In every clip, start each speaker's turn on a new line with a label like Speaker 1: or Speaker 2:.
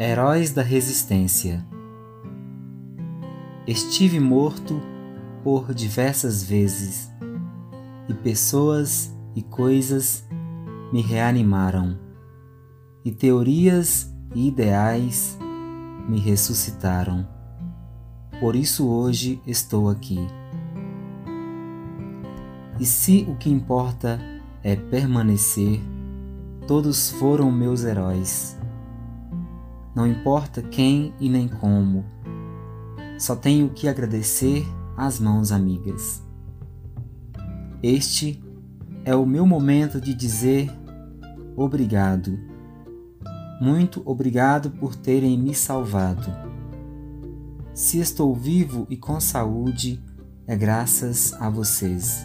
Speaker 1: Heróis da Resistência Estive morto por diversas vezes e pessoas e coisas me reanimaram, e teorias e ideais me ressuscitaram. Por isso hoje estou aqui. E se o que importa é permanecer, todos foram meus heróis não importa quem e nem como. Só tenho que agradecer às mãos amigas. Este é o meu momento de dizer obrigado. Muito obrigado por terem me salvado. Se estou vivo e com saúde, é graças a vocês.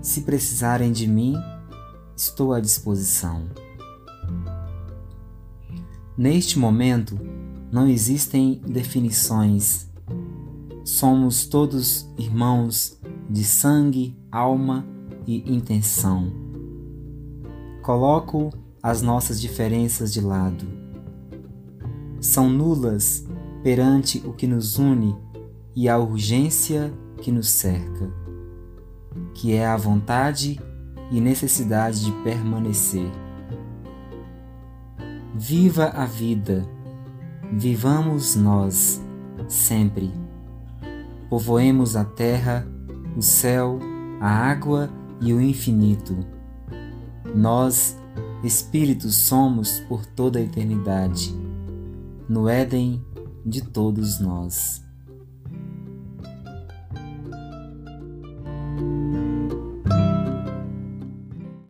Speaker 1: Se precisarem de mim, estou à disposição. Neste momento, não existem definições. Somos todos irmãos de sangue, alma e intenção. Coloco as nossas diferenças de lado. São nulas perante o que nos une e a urgência que nos cerca, que é a vontade e necessidade de permanecer. Viva a vida, vivamos nós, sempre. Povoemos a terra, o céu, a água e o infinito. Nós, espíritos, somos por toda a eternidade, no Éden de todos nós.